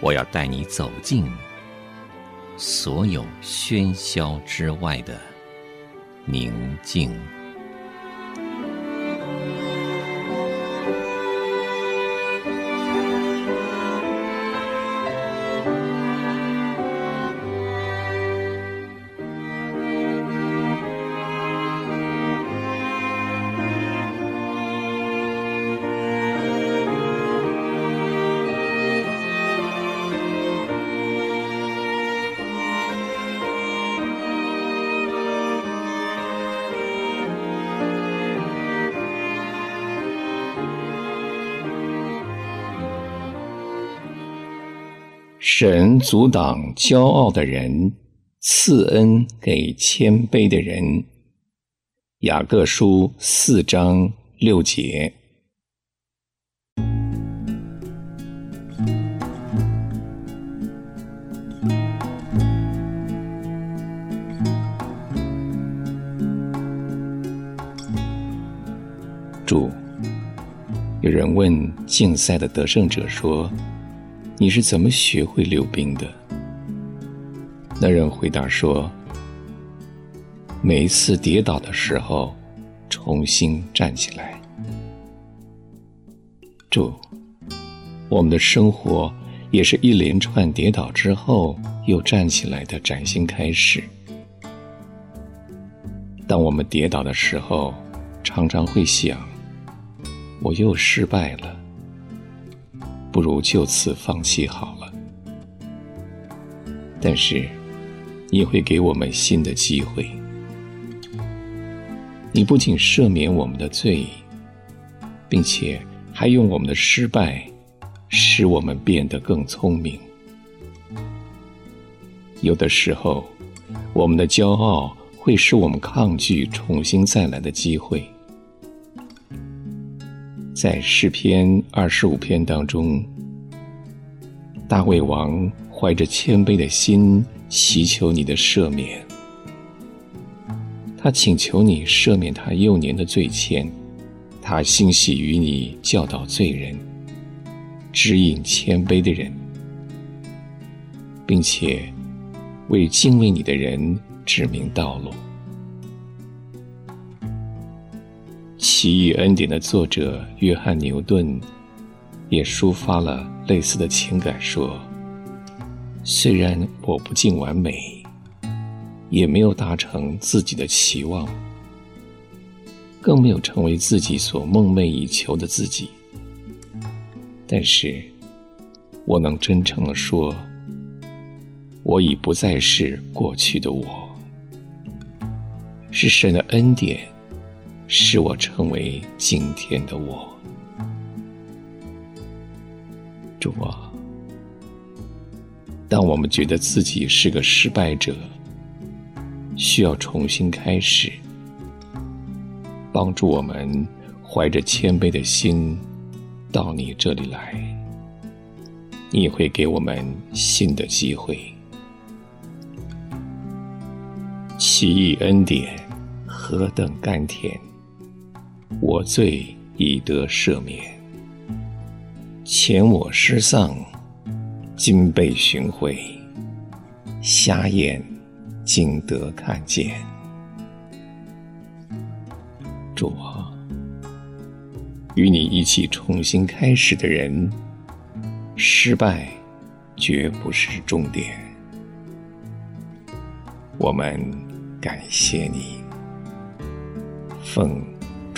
我要带你走进所有喧嚣之外的宁静。神阻挡骄傲的人，赐恩给谦卑的人。雅各书四章六节。主，有人问竞赛的得胜者说，你是怎么学会溜冰的？那人回答说：“每一次跌倒的时候，重新站起来。”主，我们的生活也是一连串跌倒之后又站起来的崭新开始。当我们跌倒的时候，常常会想：“我又失败了。”不如就此放弃好了。但是，你会给我们新的机会。你不仅赦免我们的罪，并且还用我们的失败，使我们变得更聪明。有的时候，我们的骄傲会使我们抗拒重新再来的机会。在诗篇二十五篇当中，大卫王怀着谦卑的心祈求你的赦免。他请求你赦免他幼年的罪愆，他欣喜于你教导罪人，指引谦卑的人，并且为敬畏你的人指明道路。奇异恩典的作者约翰牛顿也抒发了类似的情感，说：“虽然我不尽完美，也没有达成自己的期望，更没有成为自己所梦寐以求的自己，但是我能真诚地说，我已不再是过去的我，是神的恩典。”使我成为今天的我，主啊！当我们觉得自己是个失败者，需要重新开始，帮助我们怀着谦卑的心到你这里来，你会给我们新的机会。奇异恩典何等甘甜！我罪已得赦免，前我失丧，今被寻回，瞎眼竟得看见。主啊，与你一起重新开始的人，失败绝不是终点。我们感谢你，奉